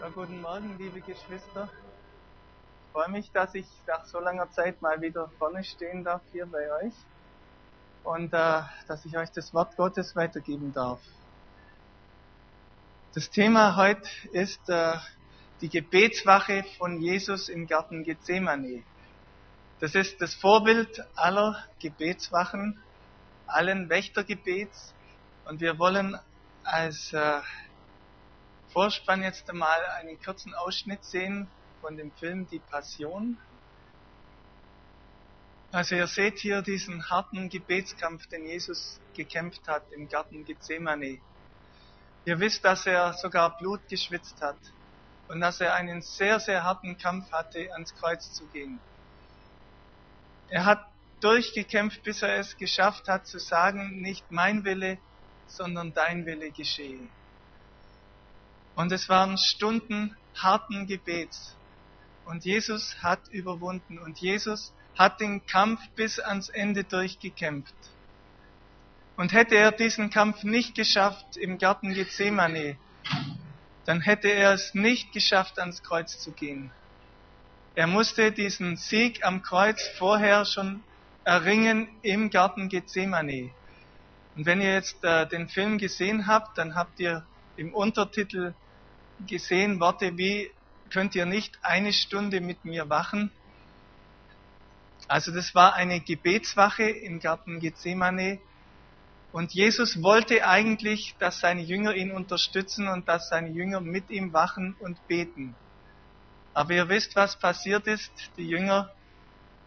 Ja, guten Morgen, liebe Geschwister. Ich freue mich, dass ich nach so langer Zeit mal wieder vorne stehen darf hier bei euch und äh, dass ich euch das Wort Gottes weitergeben darf. Das Thema heute ist äh, die Gebetswache von Jesus im Garten Gethsemane. Das ist das Vorbild aller Gebetswachen, allen Wächtergebets und wir wollen als äh, Vorspann jetzt einmal einen kurzen Ausschnitt sehen von dem Film Die Passion. Also ihr seht hier diesen harten Gebetskampf, den Jesus gekämpft hat im Garten Gethsemane. Ihr wisst, dass er sogar Blut geschwitzt hat und dass er einen sehr, sehr harten Kampf hatte, ans Kreuz zu gehen. Er hat durchgekämpft, bis er es geschafft hat zu sagen, nicht mein Wille, sondern dein Wille geschehe. Und es waren Stunden harten Gebets. Und Jesus hat überwunden. Und Jesus hat den Kampf bis ans Ende durchgekämpft. Und hätte er diesen Kampf nicht geschafft im Garten Gethsemane, dann hätte er es nicht geschafft, ans Kreuz zu gehen. Er musste diesen Sieg am Kreuz vorher schon erringen im Garten Gethsemane. Und wenn ihr jetzt äh, den Film gesehen habt, dann habt ihr im Untertitel gesehen Worte wie, könnt ihr nicht eine Stunde mit mir wachen? Also das war eine Gebetswache im Garten Gethsemane. Und Jesus wollte eigentlich, dass seine Jünger ihn unterstützen und dass seine Jünger mit ihm wachen und beten. Aber ihr wisst, was passiert ist. Die Jünger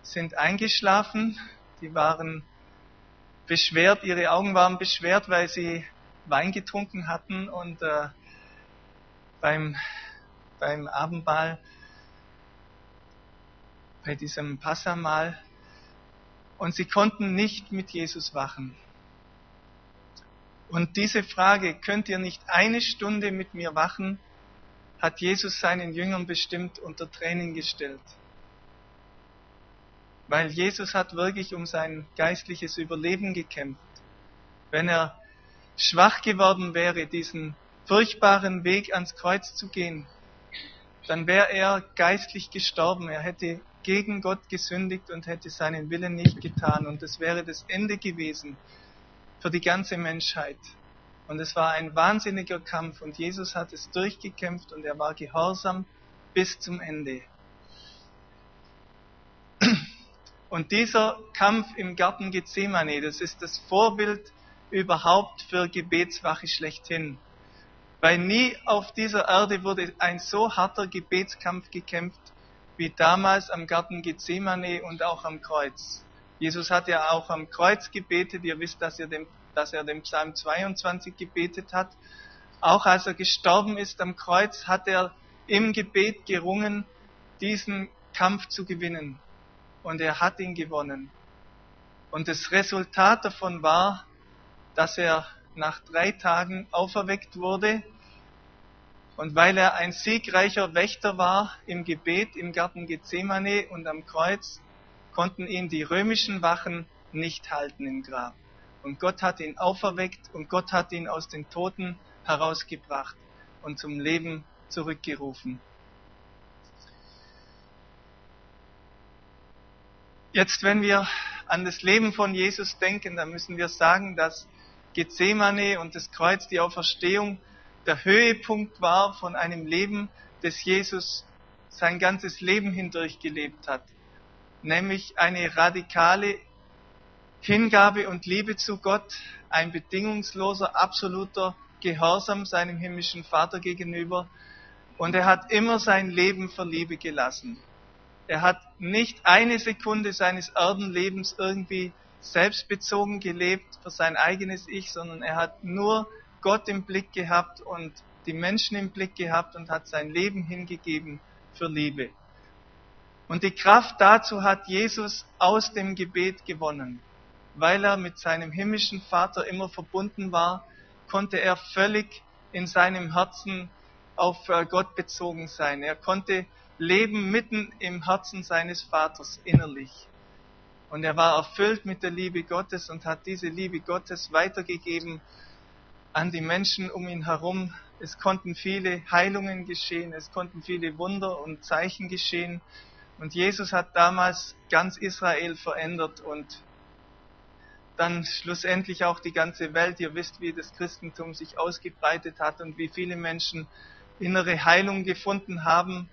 sind eingeschlafen, die waren beschwert, ihre Augen waren beschwert, weil sie Wein getrunken hatten und äh, beim, beim Abendmahl, bei diesem Passamal, und sie konnten nicht mit Jesus wachen. Und diese Frage, könnt ihr nicht eine Stunde mit mir wachen, hat Jesus seinen Jüngern bestimmt unter Tränen gestellt. Weil Jesus hat wirklich um sein geistliches Überleben gekämpft. Wenn er schwach geworden wäre, diesen furchtbaren Weg ans Kreuz zu gehen, dann wäre er geistlich gestorben. Er hätte gegen Gott gesündigt und hätte seinen Willen nicht getan. Und es wäre das Ende gewesen für die ganze Menschheit. Und es war ein wahnsinniger Kampf und Jesus hat es durchgekämpft und er war gehorsam bis zum Ende. Und dieser Kampf im Garten Gethsemane, das ist das Vorbild überhaupt für Gebetswache schlechthin. Weil nie auf dieser Erde wurde ein so harter Gebetskampf gekämpft wie damals am Garten Gethsemane und auch am Kreuz. Jesus hat ja auch am Kreuz gebetet. Ihr wisst, dass er, den, dass er den Psalm 22 gebetet hat. Auch als er gestorben ist am Kreuz, hat er im Gebet gerungen, diesen Kampf zu gewinnen. Und er hat ihn gewonnen. Und das Resultat davon war, dass er nach drei Tagen auferweckt wurde und weil er ein siegreicher Wächter war im Gebet im Garten Gethsemane und am Kreuz, konnten ihn die römischen Wachen nicht halten im Grab. Und Gott hat ihn auferweckt und Gott hat ihn aus den Toten herausgebracht und zum Leben zurückgerufen. Jetzt, wenn wir an das Leben von Jesus denken, dann müssen wir sagen, dass Gethsemane und das Kreuz, die Auferstehung, der Höhepunkt war von einem Leben, das Jesus sein ganzes Leben hindurch gelebt hat. Nämlich eine radikale Hingabe und Liebe zu Gott, ein bedingungsloser, absoluter Gehorsam seinem himmlischen Vater gegenüber. Und er hat immer sein Leben für Liebe gelassen. Er hat nicht eine Sekunde seines Erdenlebens irgendwie selbstbezogen gelebt für sein eigenes Ich, sondern er hat nur Gott im Blick gehabt und die Menschen im Blick gehabt und hat sein Leben hingegeben für Liebe. Und die Kraft dazu hat Jesus aus dem Gebet gewonnen. Weil er mit seinem himmlischen Vater immer verbunden war, konnte er völlig in seinem Herzen auf äh, Gott bezogen sein. Er konnte leben mitten im Herzen seines Vaters innerlich. Und er war erfüllt mit der Liebe Gottes und hat diese Liebe Gottes weitergegeben an die Menschen um ihn herum, Es konnten viele Heilungen geschehen, es konnten viele Wunder und Zeichen geschehen. Und Jesus hat damals ganz Israel verändert und dann schlussendlich auch die ganze Welt. Ihr wisst, wie das Christentum sich ausgebreitet hat und wie viele Menschen innere Heilung gefunden haben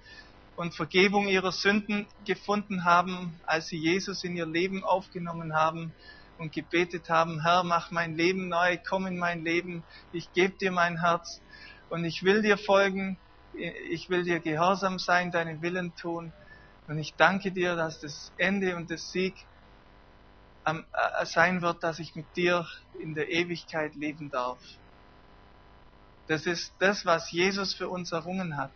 und Vergebung ihrer Sünden gefunden haben, als sie Jesus in ihr Leben aufgenommen haben und gebetet haben, Herr, mach mein Leben neu, komm in mein Leben, ich gebe dir mein Herz und ich will dir folgen, ich will dir gehorsam sein, deinen Willen tun und ich danke dir, dass das Ende und das Sieg äh, sein wird, dass ich mit dir in der Ewigkeit leben darf. Das ist das, was Jesus für uns errungen hat.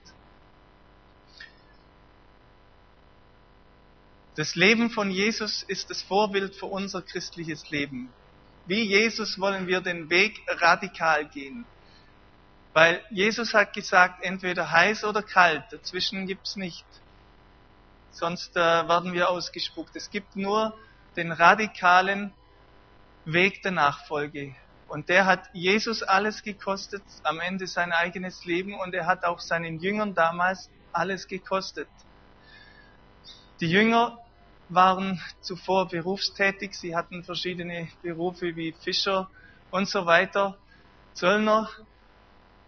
Das Leben von Jesus ist das Vorbild für unser christliches Leben. Wie Jesus wollen wir den Weg radikal gehen. Weil Jesus hat gesagt, entweder heiß oder kalt, dazwischen gibt's nicht. Sonst äh, werden wir ausgespuckt. Es gibt nur den radikalen Weg der Nachfolge. Und der hat Jesus alles gekostet, am Ende sein eigenes Leben und er hat auch seinen Jüngern damals alles gekostet. Die Jünger waren zuvor berufstätig, sie hatten verschiedene Berufe wie Fischer und so weiter, Zöllner.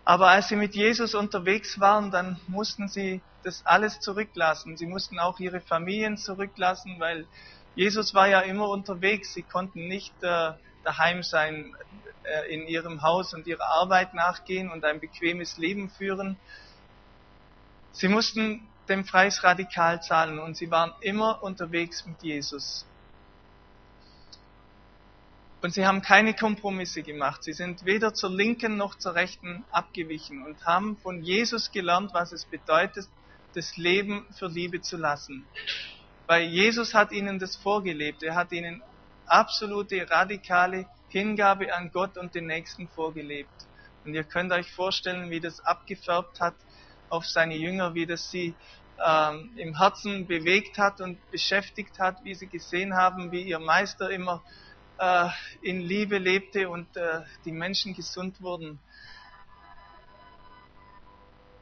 Aber als sie mit Jesus unterwegs waren, dann mussten sie das alles zurücklassen. Sie mussten auch ihre Familien zurücklassen, weil Jesus war ja immer unterwegs. Sie konnten nicht äh, daheim sein, äh, in ihrem Haus und ihrer Arbeit nachgehen und ein bequemes Leben führen. Sie mussten dem Preis radikal zahlen und sie waren immer unterwegs mit Jesus. Und sie haben keine Kompromisse gemacht. Sie sind weder zur linken noch zur rechten abgewichen und haben von Jesus gelernt, was es bedeutet, das Leben für Liebe zu lassen. Weil Jesus hat ihnen das vorgelebt. Er hat ihnen absolute, radikale Hingabe an Gott und den Nächsten vorgelebt. Und ihr könnt euch vorstellen, wie das abgefärbt hat auf seine Jünger, wie das sie ähm, im Herzen bewegt hat und beschäftigt hat, wie sie gesehen haben, wie ihr Meister immer äh, in Liebe lebte und äh, die Menschen gesund wurden.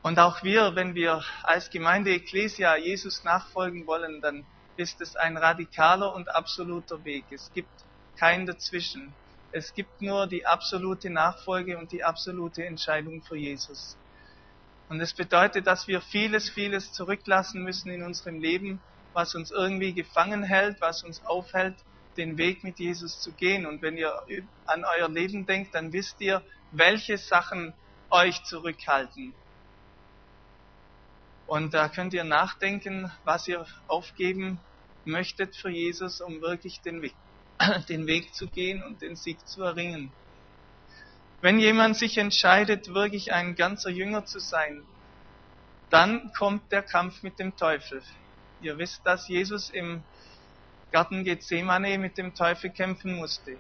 Und auch wir, wenn wir als Gemeinde Ecclesia Jesus nachfolgen wollen, dann ist es ein radikaler und absoluter Weg. Es gibt kein Dazwischen. Es gibt nur die absolute Nachfolge und die absolute Entscheidung für Jesus. Und es bedeutet, dass wir vieles, vieles zurücklassen müssen in unserem Leben, was uns irgendwie gefangen hält, was uns aufhält, den Weg mit Jesus zu gehen. Und wenn ihr an euer Leben denkt, dann wisst ihr, welche Sachen euch zurückhalten. Und da könnt ihr nachdenken, was ihr aufgeben möchtet für Jesus, um wirklich den Weg, den Weg zu gehen und den Sieg zu erringen. Wenn jemand sich entscheidet, wirklich ein ganzer Jünger zu sein, dann kommt der Kampf mit dem Teufel. Ihr wisst, dass Jesus im Garten Gethsemane mit dem Teufel kämpfen musste.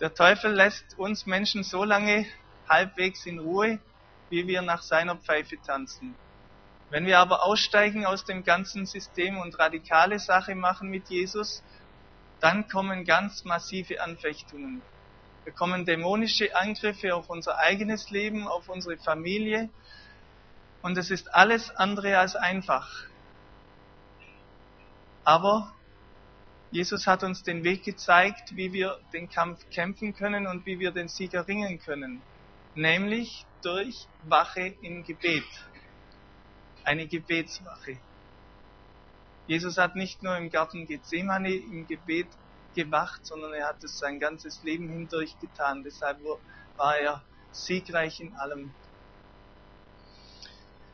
Der Teufel lässt uns Menschen so lange halbwegs in Ruhe, wie wir nach seiner Pfeife tanzen. Wenn wir aber aussteigen aus dem ganzen System und radikale Sache machen mit Jesus, dann kommen ganz massive Anfechtungen. Wir kommen dämonische Angriffe auf unser eigenes Leben, auf unsere Familie. Und es ist alles andere als einfach. Aber Jesus hat uns den Weg gezeigt, wie wir den Kampf kämpfen können und wie wir den Sieg erringen können. Nämlich durch Wache im Gebet eine Gebetswache. Jesus hat nicht nur im Garten Gethsemane im Gebet gewacht, sondern er hat es sein ganzes Leben hindurch getan. Deshalb war er siegreich in allem.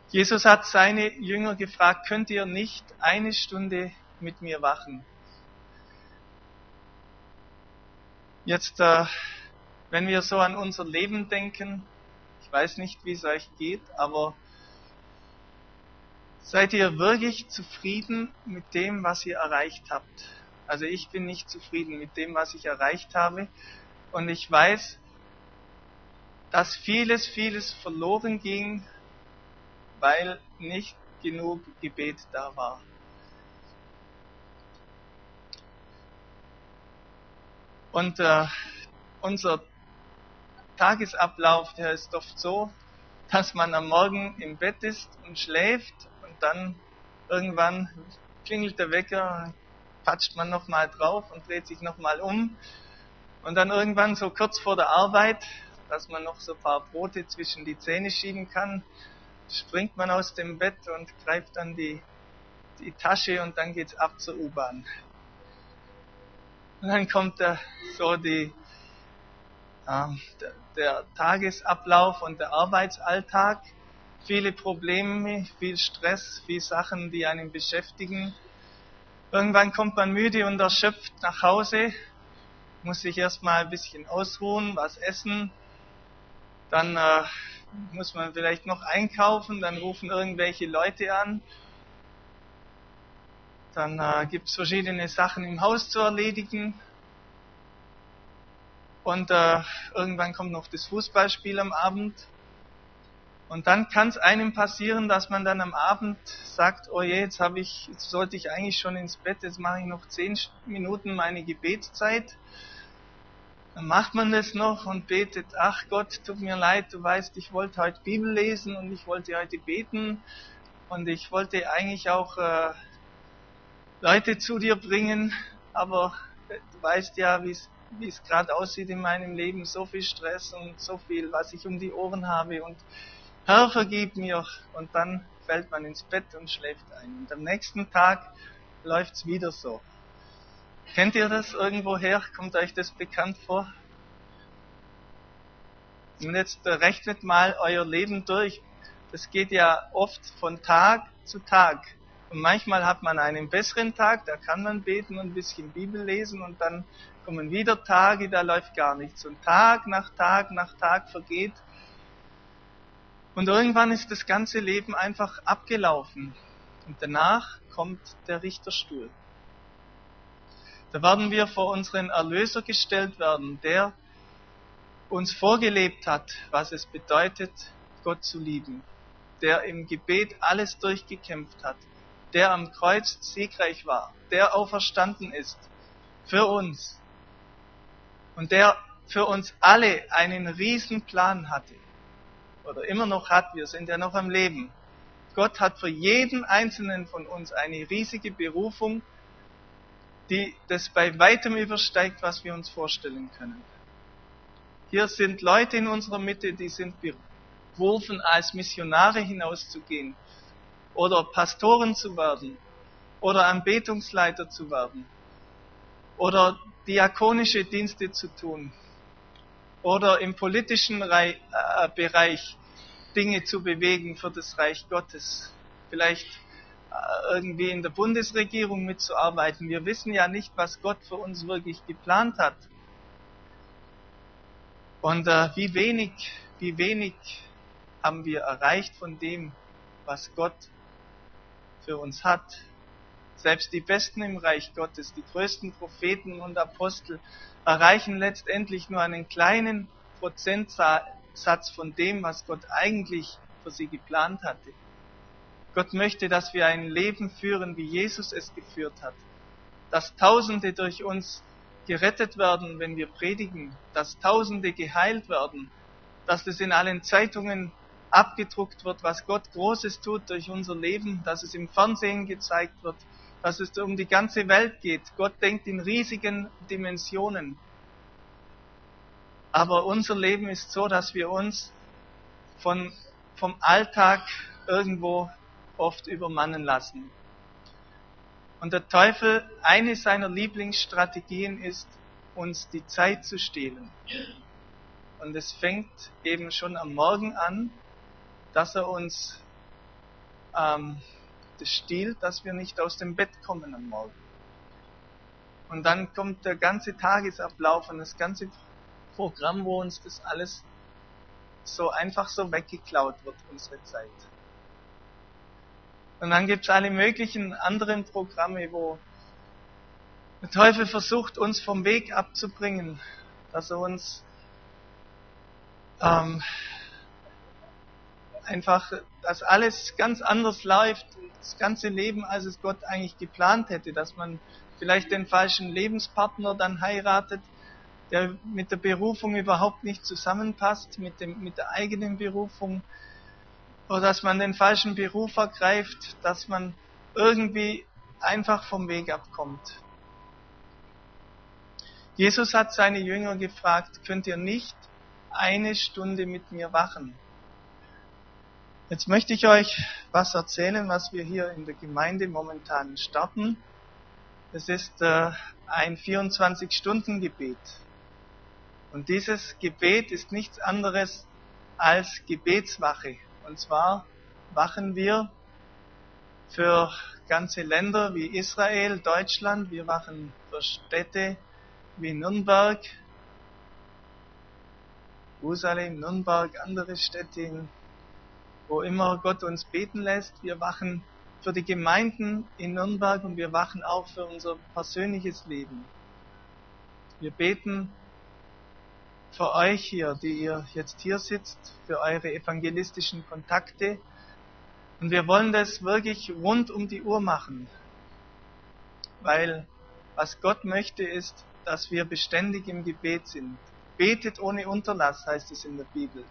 Jesus hat seine Jünger gefragt, könnt ihr nicht eine Stunde mit mir wachen? Jetzt, äh, wenn wir so an unser Leben denken, ich weiß nicht, wie es euch geht, aber Seid ihr wirklich zufrieden mit dem, was ihr erreicht habt? Also ich bin nicht zufrieden mit dem, was ich erreicht habe. Und ich weiß, dass vieles, vieles verloren ging, weil nicht genug Gebet da war. Und äh, unser Tagesablauf, der ist oft so, dass man am Morgen im Bett ist und schläft und dann irgendwann klingelt der Wecker, patscht man nochmal drauf und dreht sich nochmal um. Und dann irgendwann so kurz vor der Arbeit, dass man noch so ein paar Brote zwischen die Zähne schieben kann, springt man aus dem Bett und greift dann die, die Tasche und dann geht's ab zur U-Bahn. Und dann kommt da so die, äh, der, der Tagesablauf und der Arbeitsalltag. Viele Probleme, viel Stress, viel Sachen, die einen beschäftigen. Irgendwann kommt man müde und erschöpft nach Hause, muss sich erstmal ein bisschen ausruhen, was essen. Dann äh, muss man vielleicht noch einkaufen, dann rufen irgendwelche Leute an. Dann äh, gibt es verschiedene Sachen im Haus zu erledigen. Und äh, irgendwann kommt noch das Fußballspiel am Abend. Und dann kann es einem passieren, dass man dann am Abend sagt, oh je, jetzt habe ich, jetzt sollte ich eigentlich schon ins Bett, jetzt mache ich noch zehn Minuten meine Gebetszeit. Dann macht man das noch und betet, ach Gott, tut mir leid, du weißt, ich wollte heute Bibel lesen und ich wollte heute beten und ich wollte eigentlich auch äh, Leute zu dir bringen, aber du weißt ja, wie es gerade aussieht in meinem Leben, so viel Stress und so viel, was ich um die Ohren habe und Herr, vergib mir. Und dann fällt man ins Bett und schläft ein. Und am nächsten Tag läuft's wieder so. Kennt ihr das irgendwo her? Kommt euch das bekannt vor? Und jetzt rechnet mal euer Leben durch. Das geht ja oft von Tag zu Tag. Und manchmal hat man einen besseren Tag, da kann man beten und ein bisschen Bibel lesen und dann kommen wieder Tage, da läuft gar nichts. Und Tag nach Tag nach Tag vergeht. Und irgendwann ist das ganze Leben einfach abgelaufen. Und danach kommt der Richterstuhl. Da werden wir vor unseren Erlöser gestellt werden, der uns vorgelebt hat, was es bedeutet, Gott zu lieben, der im Gebet alles durchgekämpft hat, der am Kreuz siegreich war, der auferstanden ist. Für uns. Und der für uns alle einen riesen Plan hatte oder immer noch hat, wir sind ja noch am Leben. Gott hat für jeden einzelnen von uns eine riesige Berufung die das bei weitem übersteigt, was wir uns vorstellen können. Hier sind Leute in unserer Mitte, die sind berufen, als Missionare hinauszugehen oder Pastoren zu werden oder Anbetungsleiter zu werden oder diakonische Dienste zu tun oder im politischen äh, Bereich Dinge zu bewegen für das Reich Gottes. Vielleicht äh, irgendwie in der Bundesregierung mitzuarbeiten. Wir wissen ja nicht, was Gott für uns wirklich geplant hat. Und äh, wie wenig, wie wenig haben wir erreicht von dem, was Gott für uns hat. Selbst die Besten im Reich Gottes, die größten Propheten und Apostel, erreichen letztendlich nur einen kleinen Prozentsatz von dem, was Gott eigentlich für sie geplant hatte. Gott möchte, dass wir ein Leben führen, wie Jesus es geführt hat. Dass Tausende durch uns gerettet werden, wenn wir predigen. Dass Tausende geheilt werden. Dass es in allen Zeitungen abgedruckt wird, was Gott Großes tut durch unser Leben. Dass es im Fernsehen gezeigt wird. Dass es um die ganze Welt geht. Gott denkt in riesigen Dimensionen. Aber unser Leben ist so, dass wir uns von, vom Alltag irgendwo oft übermannen lassen. Und der Teufel, eine seiner Lieblingsstrategien ist, uns die Zeit zu stehlen. Und es fängt eben schon am Morgen an, dass er uns ähm, das stiehlt, dass wir nicht aus dem Bett kommen am Morgen. Und dann kommt der ganze Tagesablauf und das ganze Programm, wo uns das alles so einfach so weggeklaut wird, unsere Zeit. Und dann gibt es alle möglichen anderen Programme, wo der Teufel versucht, uns vom Weg abzubringen, dass er uns ähm, einfach, dass alles ganz anders läuft, das ganze Leben, als es Gott eigentlich geplant hätte, dass man vielleicht den falschen Lebenspartner dann heiratet, der mit der Berufung überhaupt nicht zusammenpasst, mit, dem, mit der eigenen Berufung, oder dass man den falschen Beruf ergreift, dass man irgendwie einfach vom Weg abkommt. Jesus hat seine Jünger gefragt, könnt ihr nicht eine Stunde mit mir wachen? Jetzt möchte ich euch was erzählen, was wir hier in der Gemeinde momentan starten. Es ist äh, ein 24-Stunden-Gebet. Und dieses Gebet ist nichts anderes als Gebetswache. Und zwar wachen wir für ganze Länder wie Israel, Deutschland, wir wachen für Städte wie Nürnberg, Jerusalem, Nürnberg, andere Städte, wo immer Gott uns beten lässt. Wir wachen für die Gemeinden in Nürnberg und wir wachen auch für unser persönliches Leben. Wir beten für euch hier, die ihr jetzt hier sitzt, für eure evangelistischen Kontakte. Und wir wollen das wirklich rund um die Uhr machen, weil was Gott möchte ist, dass wir beständig im Gebet sind. Betet ohne Unterlass, heißt es in der Bibel.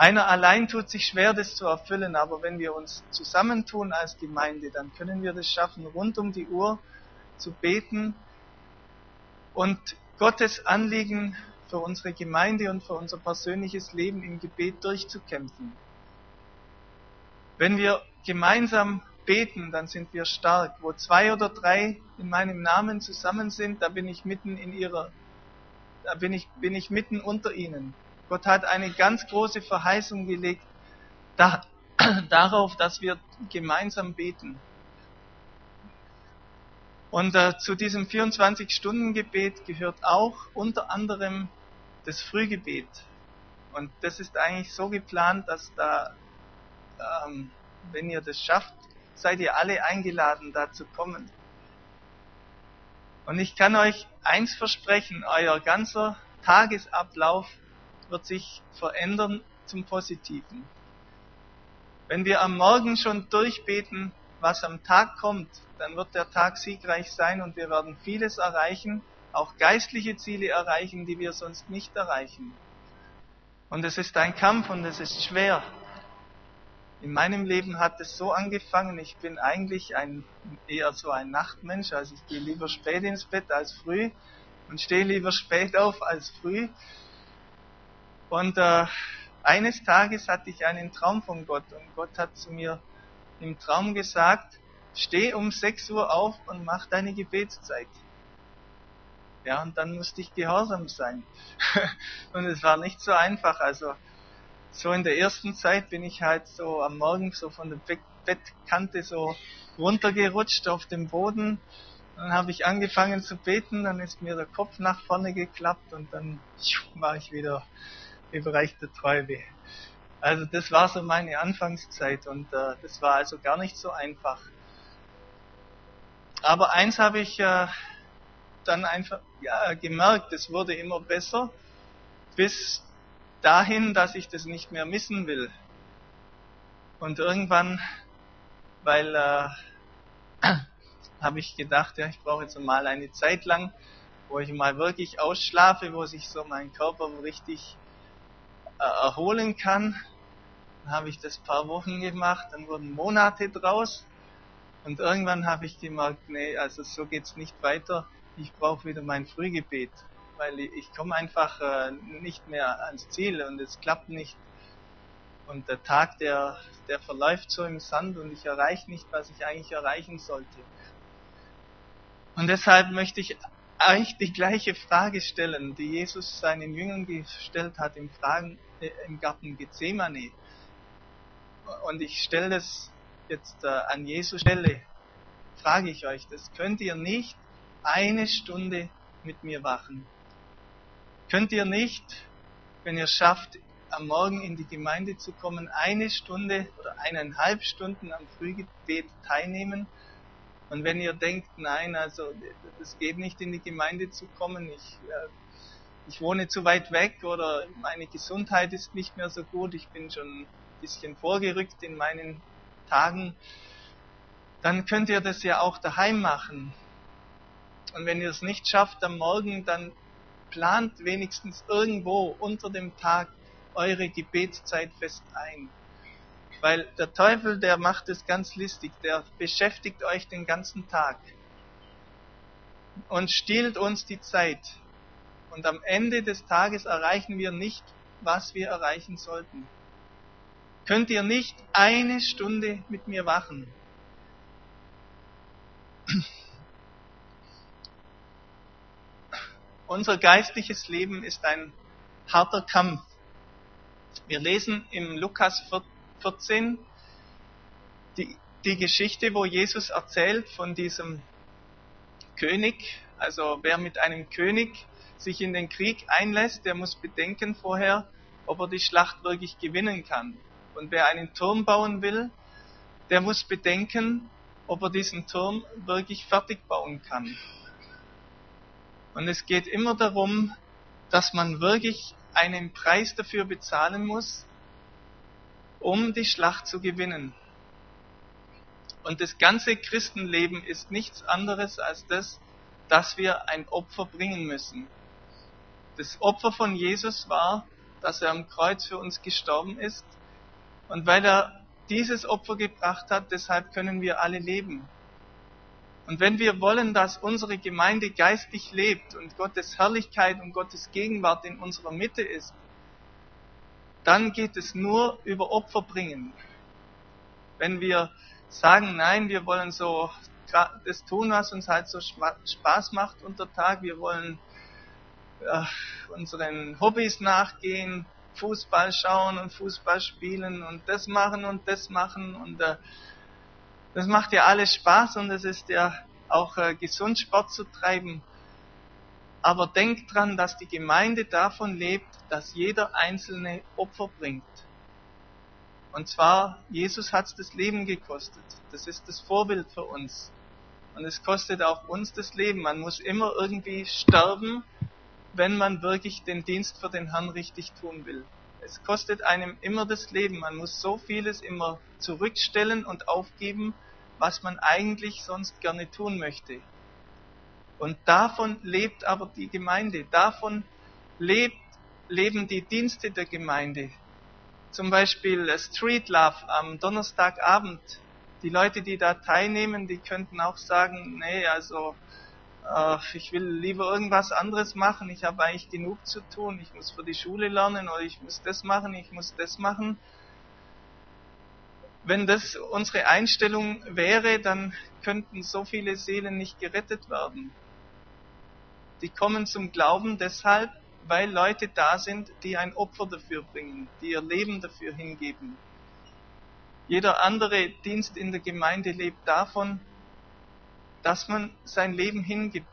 Einer allein tut sich schwer, das zu erfüllen, aber wenn wir uns zusammentun als Gemeinde, dann können wir das schaffen, rund um die Uhr zu beten und Gottes Anliegen für unsere Gemeinde und für unser persönliches Leben im Gebet durchzukämpfen. Wenn wir gemeinsam beten, dann sind wir stark. Wo zwei oder drei in meinem Namen zusammen sind, da bin ich mitten in ihrer, da bin ich, bin ich mitten unter ihnen. Gott hat eine ganz große Verheißung gelegt da, darauf, dass wir gemeinsam beten. Und äh, zu diesem 24-Stunden-Gebet gehört auch unter anderem das Frühgebet. Und das ist eigentlich so geplant, dass da, ähm, wenn ihr das schafft, seid ihr alle eingeladen, da zu kommen. Und ich kann euch eins versprechen, euer ganzer Tagesablauf wird sich verändern zum Positiven. Wenn wir am Morgen schon durchbeten, was am Tag kommt, dann wird der Tag siegreich sein und wir werden vieles erreichen, auch geistliche Ziele erreichen, die wir sonst nicht erreichen. Und es ist ein Kampf und es ist schwer. In meinem Leben hat es so angefangen, ich bin eigentlich ein, eher so ein Nachtmensch, also ich gehe lieber spät ins Bett als früh und stehe lieber spät auf als früh. Und äh, eines Tages hatte ich einen Traum von Gott und Gott hat zu mir im Traum gesagt, steh um 6 Uhr auf und mach deine Gebetszeit. Ja, und dann musste ich gehorsam sein. und es war nicht so einfach. Also so in der ersten Zeit bin ich halt so am Morgen so von der Bettkante so runtergerutscht auf dem Boden. Dann habe ich angefangen zu beten, dann ist mir der Kopf nach vorne geklappt und dann war ich wieder im Bereich der Träume. Also das war so meine Anfangszeit und äh, das war also gar nicht so einfach. Aber eins habe ich äh, dann einfach ja, gemerkt, es wurde immer besser, bis dahin, dass ich das nicht mehr missen will. Und irgendwann, weil äh, habe ich gedacht, ja, ich brauche jetzt mal eine Zeit lang, wo ich mal wirklich ausschlafe, wo sich so mein Körper richtig erholen kann. Dann habe ich das paar Wochen gemacht, dann wurden Monate draus und irgendwann habe ich gemerkt, nee, also so geht's nicht weiter. Ich brauche wieder mein Frühgebet weil ich komme einfach äh, nicht mehr ans Ziel und es klappt nicht. Und der Tag, der, der verläuft so im Sand und ich erreiche nicht, was ich eigentlich erreichen sollte. Und deshalb möchte ich euch die gleiche Frage stellen, die Jesus seinen Jüngern gestellt hat im, Fragen, äh, im Garten Gethsemane. Und ich stelle das jetzt äh, an Jesus Stelle, frage ich euch, das könnt ihr nicht eine Stunde mit mir wachen. Könnt ihr nicht, wenn ihr schafft, am Morgen in die Gemeinde zu kommen, eine Stunde oder eineinhalb Stunden am Frühgebet teilnehmen? Und wenn ihr denkt, nein, also das geht nicht in die Gemeinde zu kommen, ich, äh, ich wohne zu weit weg oder meine Gesundheit ist nicht mehr so gut, ich bin schon ein bisschen vorgerückt in meinen Tagen, dann könnt ihr das ja auch daheim machen. Und wenn ihr es nicht schafft am Morgen, dann plant wenigstens irgendwo unter dem Tag eure Gebetszeit fest ein. Weil der Teufel, der macht es ganz listig, der beschäftigt euch den ganzen Tag und stiehlt uns die Zeit. Und am Ende des Tages erreichen wir nicht, was wir erreichen sollten. Könnt ihr nicht eine Stunde mit mir wachen? Unser geistliches Leben ist ein harter Kampf. Wir lesen im Lukas 14 die, die Geschichte, wo Jesus erzählt von diesem König. Also wer mit einem König sich in den Krieg einlässt, der muss bedenken vorher, ob er die Schlacht wirklich gewinnen kann. Und wer einen Turm bauen will, der muss bedenken, ob er diesen Turm wirklich fertig bauen kann. Und es geht immer darum, dass man wirklich einen Preis dafür bezahlen muss, um die Schlacht zu gewinnen. Und das ganze Christenleben ist nichts anderes als das, dass wir ein Opfer bringen müssen. Das Opfer von Jesus war, dass er am Kreuz für uns gestorben ist. Und weil er dieses Opfer gebracht hat, deshalb können wir alle leben. Und wenn wir wollen, dass unsere Gemeinde geistig lebt und Gottes Herrlichkeit und Gottes Gegenwart in unserer Mitte ist, dann geht es nur über Opfer bringen. Wenn wir sagen, nein, wir wollen so das tun, was uns halt so Spaß macht unter Tag, wir wollen äh, unseren Hobbys nachgehen, Fußball schauen und Fußball spielen und das machen und das machen und äh, das macht ja alles Spaß und es ist ja auch äh, gesund Sport zu treiben. Aber denkt dran, dass die Gemeinde davon lebt, dass jeder Einzelne Opfer bringt. Und zwar, Jesus hat das Leben gekostet. Das ist das Vorbild für uns. Und es kostet auch uns das Leben. Man muss immer irgendwie sterben, wenn man wirklich den Dienst für den Herrn richtig tun will. Es kostet einem immer das Leben. Man muss so vieles immer zurückstellen und aufgeben, was man eigentlich sonst gerne tun möchte. Und davon lebt aber die Gemeinde. Davon lebt, leben die Dienste der Gemeinde. Zum Beispiel Street Love am Donnerstagabend. Die Leute, die da teilnehmen, die könnten auch sagen, nee, also äh, ich will lieber irgendwas anderes machen. Ich habe eigentlich genug zu tun. Ich muss für die Schule lernen oder ich muss das machen, ich muss das machen. Wenn das unsere Einstellung wäre, dann könnten so viele Seelen nicht gerettet werden. Die kommen zum Glauben deshalb, weil Leute da sind, die ein Opfer dafür bringen, die ihr Leben dafür hingeben. Jeder andere Dienst in der Gemeinde lebt davon, dass man sein Leben hingibt.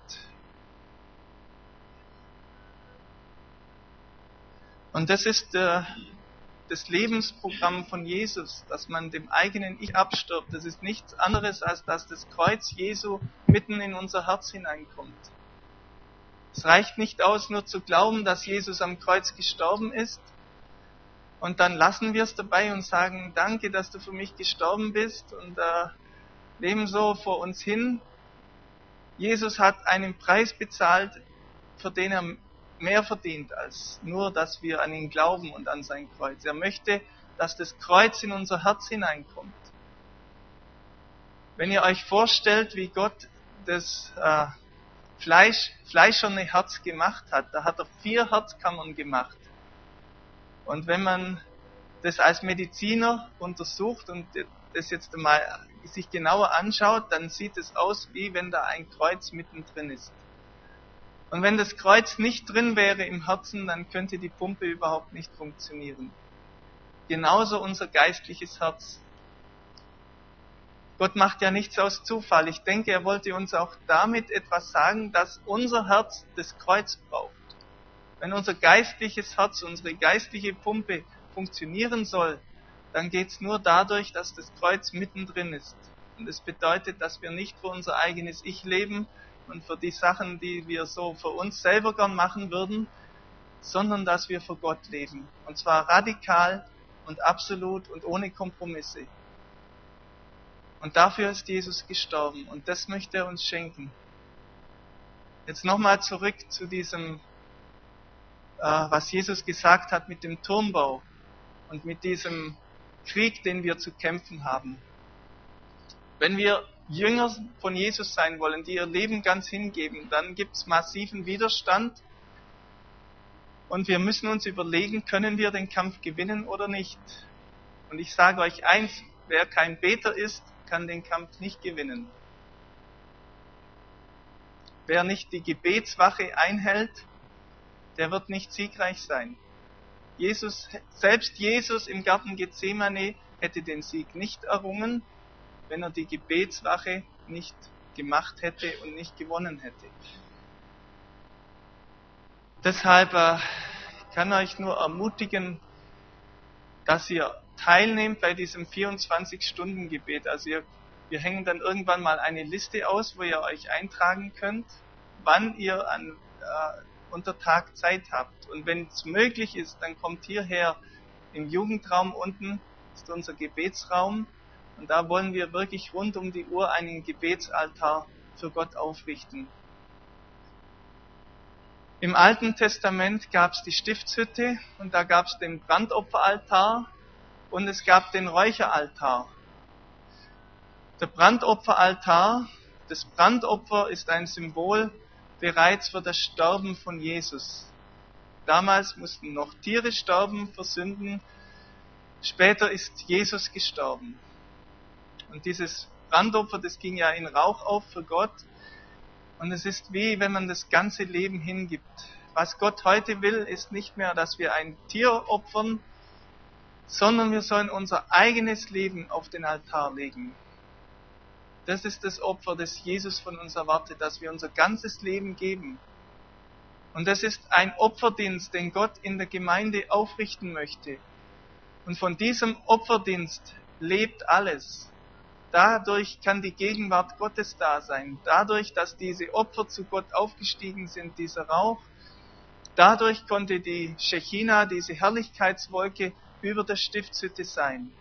Und das ist äh, das Lebensprogramm von Jesus, dass man dem eigenen Ich abstirbt. Das ist nichts anderes, als dass das Kreuz Jesu mitten in unser Herz hineinkommt. Es reicht nicht aus, nur zu glauben, dass Jesus am Kreuz gestorben ist. Und dann lassen wir es dabei und sagen, danke, dass du für mich gestorben bist und äh, leben so vor uns hin. Jesus hat einen Preis bezahlt, für den er mehr verdient als nur, dass wir an ihn glauben und an sein Kreuz. Er möchte, dass das Kreuz in unser Herz hineinkommt. Wenn ihr euch vorstellt, wie Gott das äh, Fleisch, fleischerne Herz gemacht hat. Da hat er vier Herzkammern gemacht. Und wenn man das als Mediziner untersucht und das jetzt mal sich genauer anschaut, dann sieht es aus, wie wenn da ein Kreuz mittendrin ist. Und wenn das Kreuz nicht drin wäre im Herzen, dann könnte die Pumpe überhaupt nicht funktionieren. Genauso unser geistliches Herz. Gott macht ja nichts aus Zufall. Ich denke, er wollte uns auch damit etwas sagen, dass unser Herz das Kreuz braucht. Wenn unser geistliches Herz, unsere geistliche Pumpe funktionieren soll, dann geht's nur dadurch, dass das Kreuz mittendrin ist. Und es das bedeutet, dass wir nicht für unser eigenes Ich leben und für die Sachen, die wir so für uns selber gern machen würden, sondern dass wir für Gott leben. Und zwar radikal und absolut und ohne Kompromisse. Und dafür ist Jesus gestorben und das möchte er uns schenken. Jetzt nochmal zurück zu diesem äh, was Jesus gesagt hat mit dem Turmbau und mit diesem Krieg, den wir zu kämpfen haben. Wenn wir Jünger von Jesus sein wollen, die ihr Leben ganz hingeben, dann gibt es massiven Widerstand und wir müssen uns überlegen, können wir den Kampf gewinnen oder nicht. Und ich sage euch eins, wer kein Beter ist, kann den Kampf nicht gewinnen. Wer nicht die Gebetswache einhält, der wird nicht siegreich sein. Jesus, selbst Jesus im Garten Gethsemane hätte den Sieg nicht errungen, wenn er die Gebetswache nicht gemacht hätte und nicht gewonnen hätte. Deshalb äh, kann euch nur ermutigen, dass ihr teilnehmt bei diesem 24-Stunden-Gebet. Also ihr, wir hängen dann irgendwann mal eine Liste aus, wo ihr euch eintragen könnt, wann ihr an, äh, unter Tag Zeit habt. Und wenn es möglich ist, dann kommt hierher im Jugendraum unten, ist unser Gebetsraum. Und da wollen wir wirklich rund um die Uhr einen Gebetsaltar für Gott aufrichten. Im Alten Testament gab es die Stiftshütte und da gab es den Brandopferaltar und es gab den Räucheraltar. Der Brandopferaltar, das Brandopfer ist ein Symbol bereits für das Sterben von Jesus. Damals mussten noch Tiere sterben für Sünden. Später ist Jesus gestorben. Und dieses Brandopfer, das ging ja in Rauch auf für Gott. Und es ist wie, wenn man das ganze Leben hingibt. Was Gott heute will, ist nicht mehr, dass wir ein Tier opfern, sondern wir sollen unser eigenes Leben auf den Altar legen. Das ist das Opfer, das Jesus von uns erwartet, dass wir unser ganzes Leben geben. Und das ist ein Opferdienst, den Gott in der Gemeinde aufrichten möchte. Und von diesem Opferdienst lebt alles. Dadurch kann die Gegenwart Gottes da sein. Dadurch, dass diese Opfer zu Gott aufgestiegen sind, dieser Rauch. Dadurch konnte die Shechina, diese Herrlichkeitswolke, über der Stiftshütte sein.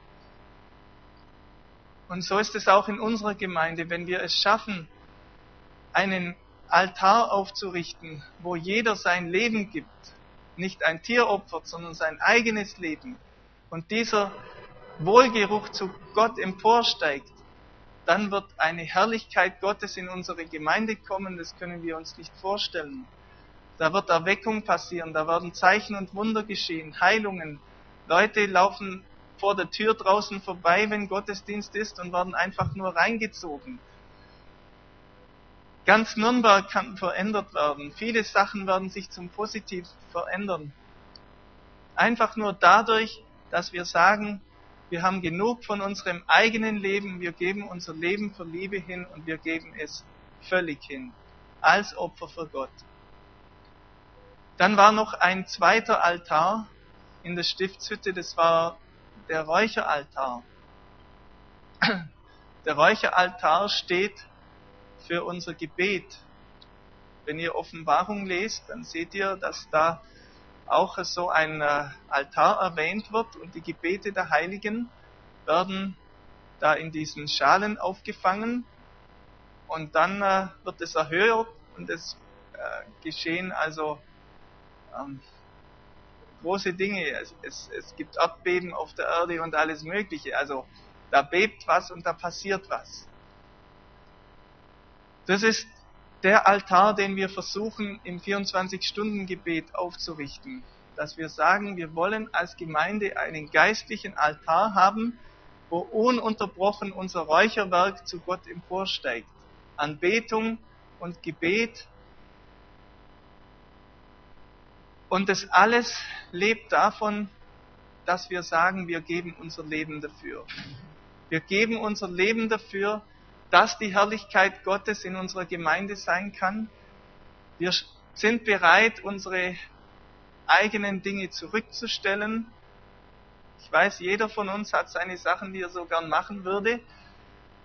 Und so ist es auch in unserer Gemeinde, wenn wir es schaffen, einen Altar aufzurichten, wo jeder sein Leben gibt, nicht ein Tier opfert, sondern sein eigenes Leben, und dieser Wohlgeruch zu Gott emporsteigt, dann wird eine Herrlichkeit Gottes in unsere Gemeinde kommen, das können wir uns nicht vorstellen. Da wird Erweckung passieren, da werden Zeichen und Wunder geschehen, Heilungen. Leute laufen vor der Tür draußen vorbei, wenn Gottesdienst ist und werden einfach nur reingezogen. Ganz Nürnberg kann verändert werden. Viele Sachen werden sich zum Positiv verändern. Einfach nur dadurch, dass wir sagen, wir haben genug von unserem eigenen Leben, wir geben unser Leben für Liebe hin und wir geben es völlig hin, als Opfer für Gott. Dann war noch ein zweiter Altar in der Stiftshütte, das war der Räucheraltar. Der Räucheraltar steht für unser Gebet. Wenn ihr Offenbarung lest, dann seht ihr, dass da auch so ein äh, Altar erwähnt wird und die Gebete der Heiligen werden da in diesen Schalen aufgefangen und dann äh, wird es erhöht und es äh, geschehen also ähm, große Dinge. Es, es, es gibt Erdbeben auf der Erde und alles Mögliche. Also da bebt was und da passiert was. Das ist der Altar, den wir versuchen im 24-Stunden-Gebet aufzurichten. Dass wir sagen, wir wollen als Gemeinde einen geistlichen Altar haben, wo ununterbrochen unser Räucherwerk zu Gott emporsteigt. Anbetung und Gebet Und das alles lebt davon, dass wir sagen, wir geben unser Leben dafür. Wir geben unser Leben dafür, dass die Herrlichkeit Gottes in unserer Gemeinde sein kann. Wir sind bereit, unsere eigenen Dinge zurückzustellen. Ich weiß, jeder von uns hat seine Sachen, die er so gern machen würde.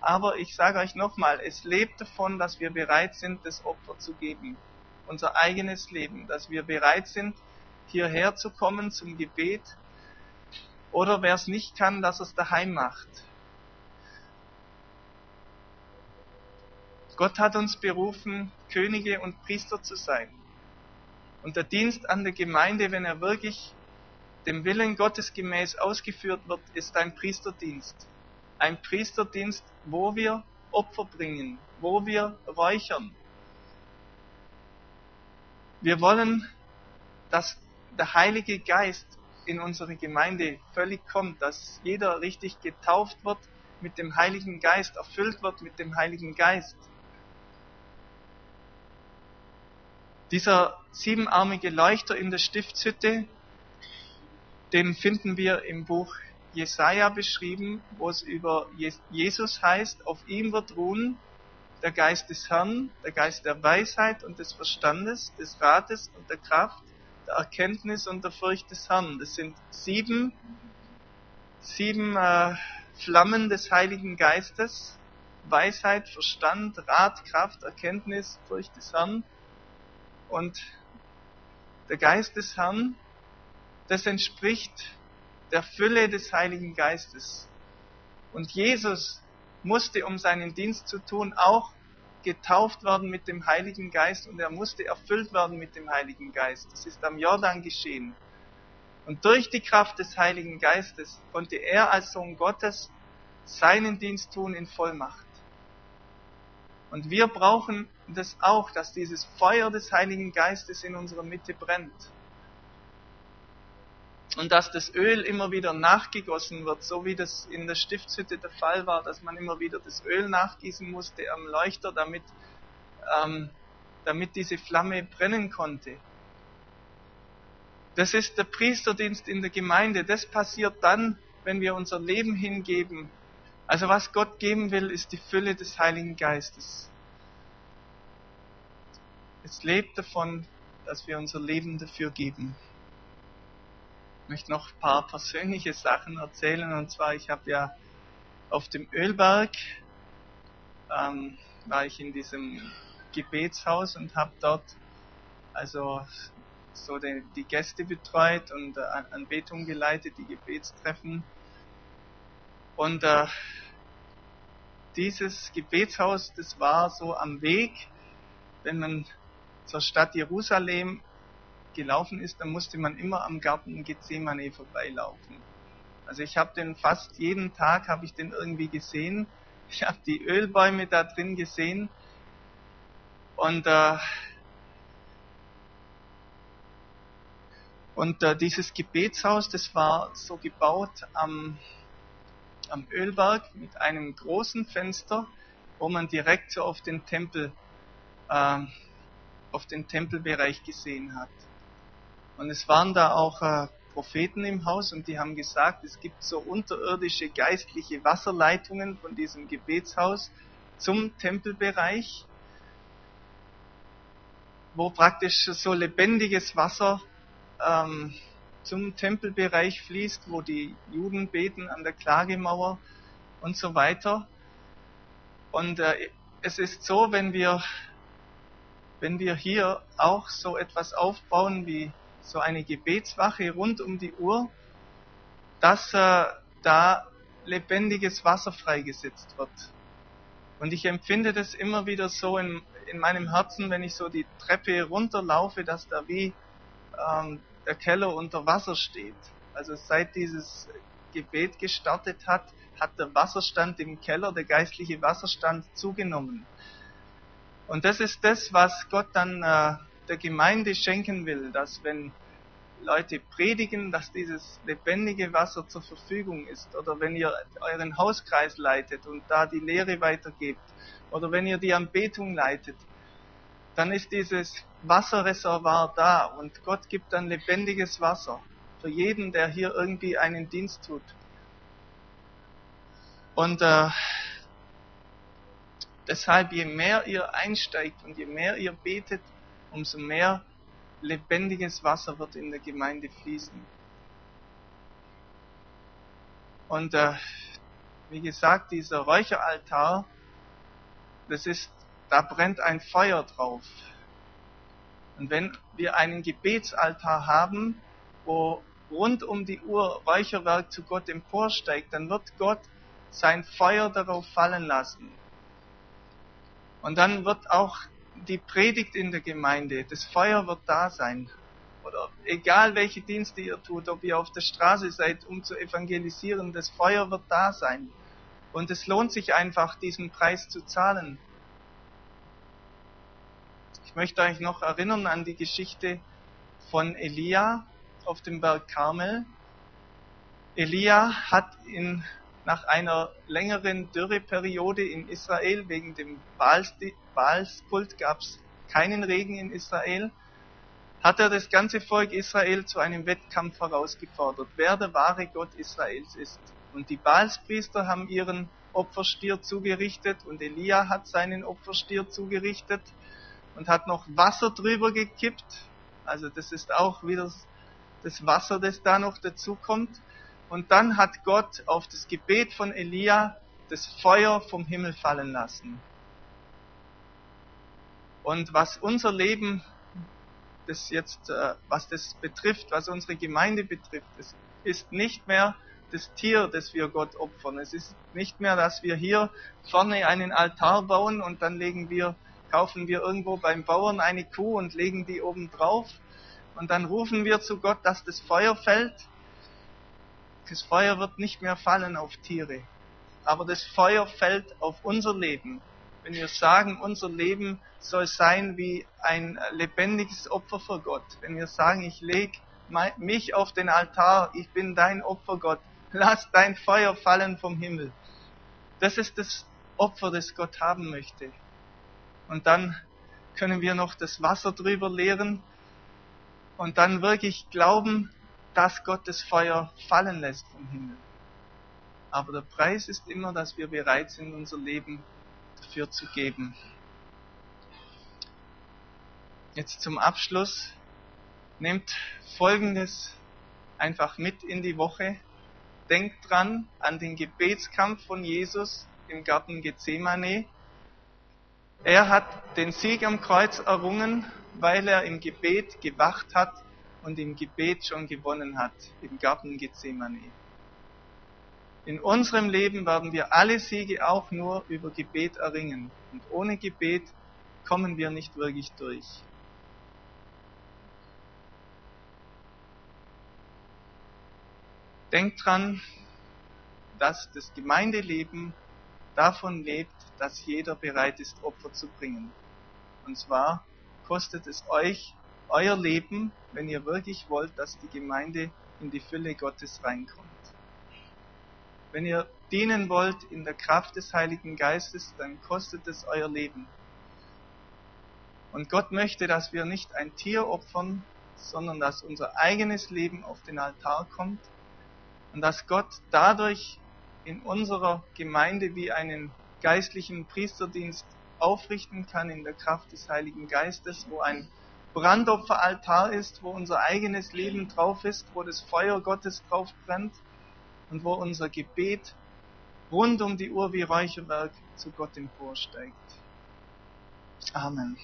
Aber ich sage euch nochmal, es lebt davon, dass wir bereit sind, das Opfer zu geben unser eigenes Leben, dass wir bereit sind, hierher zu kommen zum Gebet oder wer es nicht kann, dass es daheim macht. Gott hat uns berufen, Könige und Priester zu sein. Und der Dienst an der Gemeinde, wenn er wirklich dem Willen Gottes gemäß ausgeführt wird, ist ein Priesterdienst. Ein Priesterdienst, wo wir Opfer bringen, wo wir räuchern. Wir wollen, dass der Heilige Geist in unsere Gemeinde völlig kommt, dass jeder richtig getauft wird mit dem Heiligen Geist, erfüllt wird mit dem Heiligen Geist. Dieser siebenarmige Leuchter in der Stiftshütte, den finden wir im Buch Jesaja beschrieben, wo es über Jesus heißt, auf ihm wird ruhen der Geist des Herrn, der Geist der Weisheit und des Verstandes, des Rates und der Kraft, der Erkenntnis und der Furcht des Herrn. Das sind sieben, sieben äh, Flammen des Heiligen Geistes. Weisheit, Verstand, Rat, Kraft, Erkenntnis, Furcht des Herrn. Und der Geist des Herrn, das entspricht der Fülle des Heiligen Geistes. Und Jesus musste, um seinen Dienst zu tun, auch getauft werden mit dem Heiligen Geist und er musste erfüllt werden mit dem Heiligen Geist. Das ist am Jordan geschehen. Und durch die Kraft des Heiligen Geistes konnte er als Sohn Gottes seinen Dienst tun in Vollmacht. Und wir brauchen das auch, dass dieses Feuer des Heiligen Geistes in unserer Mitte brennt und dass das Öl immer wieder nachgegossen wird, so wie das in der Stiftshütte der Fall war, dass man immer wieder das Öl nachgießen musste am Leuchter, damit, ähm, damit diese Flamme brennen konnte. Das ist der Priesterdienst in der Gemeinde. Das passiert dann, wenn wir unser Leben hingeben. Also was Gott geben will, ist die Fülle des Heiligen Geistes. Es lebt davon, dass wir unser Leben dafür geben möchte noch ein paar persönliche Sachen erzählen. Und zwar, ich habe ja auf dem Ölberg, ähm, war ich in diesem Gebetshaus und habe dort also so die, die Gäste betreut und äh, Anbetung geleitet, die Gebetstreffen. Und äh, dieses Gebetshaus, das war so am Weg, wenn man zur Stadt Jerusalem gelaufen ist, dann musste man immer am Garten Gethsemane vorbeilaufen. Also ich habe den fast jeden Tag habe ich den irgendwie gesehen. Ich habe die Ölbäume da drin gesehen und äh, und äh, dieses Gebetshaus, das war so gebaut am am Ölberg mit einem großen Fenster, wo man direkt so auf den Tempel äh, auf den Tempelbereich gesehen hat. Und es waren da auch äh, Propheten im Haus und die haben gesagt, es gibt so unterirdische geistliche Wasserleitungen von diesem Gebetshaus zum Tempelbereich, wo praktisch so lebendiges Wasser ähm, zum Tempelbereich fließt, wo die Juden beten an der Klagemauer und so weiter. Und äh, es ist so, wenn wir, wenn wir hier auch so etwas aufbauen wie so eine Gebetswache rund um die Uhr, dass äh, da lebendiges Wasser freigesetzt wird. Und ich empfinde das immer wieder so in, in meinem Herzen, wenn ich so die Treppe runterlaufe, dass da wie ähm, der Keller unter Wasser steht. Also seit dieses Gebet gestartet hat, hat der Wasserstand im Keller, der geistliche Wasserstand zugenommen. Und das ist das, was Gott dann äh, der Gemeinde schenken will, dass wenn Leute predigen, dass dieses lebendige Wasser zur Verfügung ist, oder wenn ihr euren Hauskreis leitet und da die Lehre weitergebt, oder wenn ihr die Anbetung leitet, dann ist dieses Wasserreservoir da. Und Gott gibt dann lebendiges Wasser für jeden, der hier irgendwie einen Dienst tut. Und äh, deshalb, je mehr ihr einsteigt und je mehr ihr betet, umso mehr lebendiges Wasser wird in der Gemeinde fließen. Und äh, wie gesagt, dieser Räucheraltar, das ist, da brennt ein Feuer drauf. Und wenn wir einen Gebetsaltar haben, wo rund um die Uhr Räucherwerk zu Gott emporsteigt, dann wird Gott sein Feuer darauf fallen lassen. Und dann wird auch die Predigt in der Gemeinde, das Feuer wird da sein. Oder egal welche Dienste ihr tut, ob ihr auf der Straße seid, um zu evangelisieren, das Feuer wird da sein. Und es lohnt sich einfach, diesen Preis zu zahlen. Ich möchte euch noch erinnern an die Geschichte von Elia auf dem Berg Karmel. Elia hat in, nach einer längeren Dürreperiode in Israel wegen dem Baalskult gab es keinen Regen in Israel, hat er das ganze Volk Israel zu einem Wettkampf herausgefordert, wer der wahre Gott Israels ist. Und die Baalspriester haben ihren Opferstier zugerichtet und Elia hat seinen Opferstier zugerichtet und hat noch Wasser drüber gekippt. Also das ist auch wieder das Wasser, das da noch dazu kommt. Und dann hat Gott auf das Gebet von Elia das Feuer vom Himmel fallen lassen. Und was unser Leben, das jetzt, äh, was das betrifft, was unsere Gemeinde betrifft, es ist nicht mehr das Tier, das wir Gott opfern. Es ist nicht mehr, dass wir hier vorne einen Altar bauen und dann legen wir, kaufen wir irgendwo beim Bauern eine Kuh und legen die oben drauf und dann rufen wir zu Gott, dass das Feuer fällt. Das Feuer wird nicht mehr fallen auf Tiere, aber das Feuer fällt auf unser Leben. Wenn wir sagen, unser Leben soll sein wie ein lebendiges Opfer für Gott. Wenn wir sagen, ich lege mich auf den Altar, ich bin dein Opfer Gott, lass dein Feuer fallen vom Himmel. Das ist das Opfer, das Gott haben möchte. Und dann können wir noch das Wasser drüber leeren und dann wirklich glauben, dass Gott das Feuer fallen lässt vom Himmel. Aber der Preis ist immer, dass wir bereit sind, unser Leben dafür zu geben. Jetzt zum Abschluss. Nehmt Folgendes einfach mit in die Woche. Denkt dran an den Gebetskampf von Jesus im Garten Gethsemane. Er hat den Sieg am Kreuz errungen weil er im Gebet gewacht hat und im Gebet schon gewonnen hat, im Garten Gethsemane. In unserem Leben werden wir alle Siege auch nur über Gebet erringen. Und ohne Gebet kommen wir nicht wirklich durch. Denkt dran, dass das Gemeindeleben davon lebt, dass jeder bereit ist, Opfer zu bringen. Und zwar kostet es euch euer Leben, wenn ihr wirklich wollt, dass die Gemeinde in die Fülle Gottes reinkommt. Wenn ihr dienen wollt in der Kraft des Heiligen Geistes, dann kostet es euer Leben. Und Gott möchte, dass wir nicht ein Tier opfern, sondern dass unser eigenes Leben auf den Altar kommt und dass Gott dadurch in unserer Gemeinde wie einen geistlichen Priesterdienst aufrichten kann in der Kraft des Heiligen Geistes, wo ein Brandopferaltar ist, wo unser eigenes Leben drauf ist, wo das Feuer Gottes drauf brennt und wo unser Gebet rund um die Uhr wie Räucherwerk zu Gott emporsteigt. Amen.